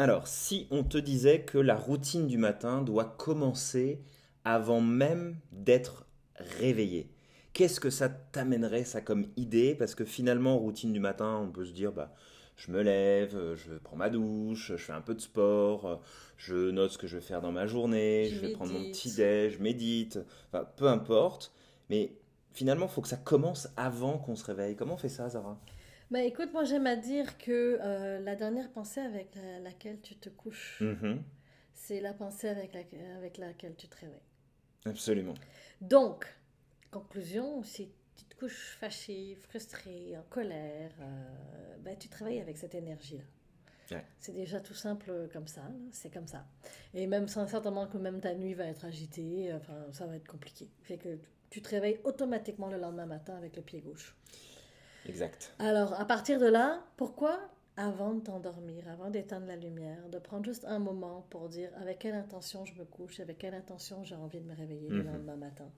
Alors, si on te disait que la routine du matin doit commencer avant même d'être réveillé, qu'est-ce que ça t'amènerait ça comme idée? Parce que finalement, routine du matin, on peut se dire, bah, je me lève, je prends ma douche, je fais un peu de sport, je note ce que je vais faire dans ma journée, je, vais prendre mon petit déj, je médite, enfin, peu importe. Mais finalement, il faut que ça commence avant qu'on se réveille. Comment on fait ça, Zara? Bah écoute, moi j'aime à dire que euh, la dernière pensée avec laquelle tu te couches, mm-hmm. c'est la pensée avec, avec laquelle tu te réveilles. Absolument. Donc, conclusion, si tu te couches fâché, frustré, en colère, euh, ben, tu travailles avec cette énergie-là. C'est déjà tout simple comme ça, c'est comme ça. Et même certainement que même ta nuit va être agitée, enfin ça va être compliqué. Fait que tu te réveilles automatiquement le lendemain matin avec le pied gauche. Exact. Alors à partir de là, pourquoi avant de t'endormir, avant d'éteindre la lumière, de prendre juste un moment pour dire avec quelle intention je me couche, avec quelle intention j'ai envie de me réveiller le mhm. lendemain matin?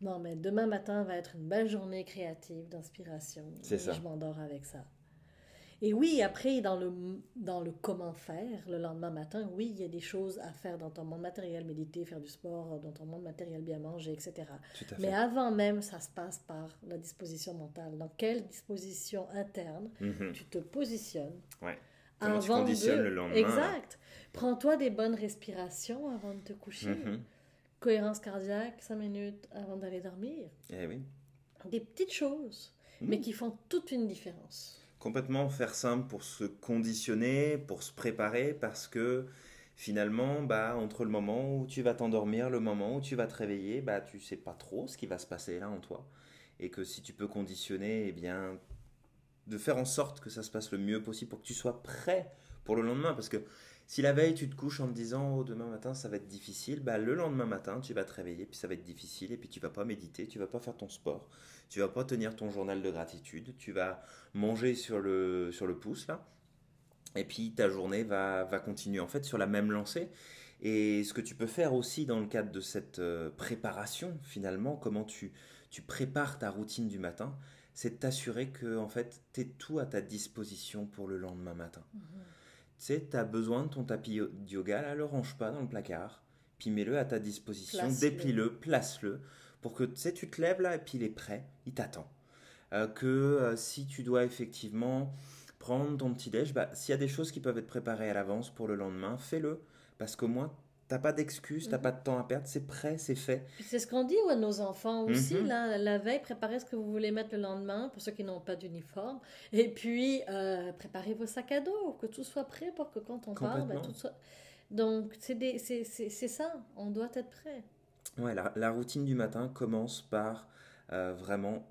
Non, mais demain matin va être une belle journée créative, d'inspiration. C'est ça. Je m'endors avec ça. Et oui, après, dans le, dans le comment faire, le lendemain matin, oui, il y a des choses à faire dans ton monde matériel, méditer, faire du sport, dans ton monde matériel, bien manger, etc. Mais avant même, ça se passe par la disposition mentale. Dans quelle disposition interne mhm. tu te positionnes ouais. Comment tu conditionnes le lendemain. Exact. Prends-toi des bonnes respirations avant de te coucher. Mhm. Cohérence cardiaque, 5 minutes avant d'aller dormir. Eh oui. Des petites choses, mais mhm. qui font toute une différence complètement faire simple pour se conditionner, pour se préparer, parce que finalement, bah, entre le moment où tu vas t'endormir, le moment où tu vas te réveiller, bah, tu sais pas trop ce qui va se passer là en toi. Et que si tu peux conditionner, eh bien, de faire en sorte que ça se passe le mieux possible pour que tu sois prêt pour le lendemain. Parce que si la veille tu te couches en te disant oh, demain matin ça va être difficile, bah, le lendemain matin tu vas te réveiller, puis ça va être difficile, et puis tu vas pas méditer, tu vas pas faire ton sport, tu vas pas tenir ton journal de gratitude, tu vas manger sur le, sur le pouce là, et puis ta journée va, va continuer en fait sur la même lancée. Et ce que tu peux faire aussi dans le cadre de cette euh, préparation, finalement, comment tu, tu prépares ta routine du matin, c'est de t'assurer que en fait, tu es tout à ta disposition pour le lendemain matin. Mhm. Tu sais, tu as besoin de ton tapis de yoga, là, le range pas dans le placard, puis mets-le à ta disposition, déplie-le, place-le pour que tu sais, tu te lèves là et puis il est prêt, il t'attend. Euh, que euh, si tu dois effectivement prendre ton petit déj, bah, s'il y a des choses qui peuvent être préparées à l'avance pour le lendemain, fais-le. Parce qu'au moins, t'as pas d'excuses, t'as mhm. pas de temps à perdre, c'est prêt, c'est fait. C'est ce qu'on dit à nos enfants aussi, mhm. là, la veille, préparez ce que vous voulez mettre le lendemain, pour ceux qui n'ont pas d'uniforme. Et puis, euh, préparez vos sacs à dos, que tout soit prêt pour que quand on part, bah, tout soit... Donc, c'est ça, on doit être prêt. Ouais, la, routine du matin commence par euh, vraiment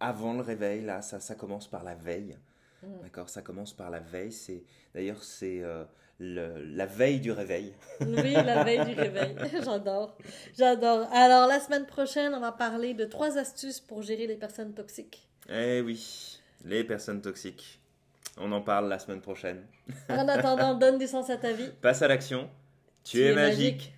avant le réveil. Là, ça, ça commence par la veille. Mm. D'accord, ça commence par la veille. C'est d'ailleurs c'est euh, la veille du réveil. oui, la veille du réveil. J'adore, j'adore. Alors la semaine prochaine, on va parler de trois astuces pour gérer les personnes toxiques. Eh oui, les personnes toxiques. On en parle la semaine prochaine. en attendant, donne du sens à ta vie. Passe à l'action. Tu, es, magique.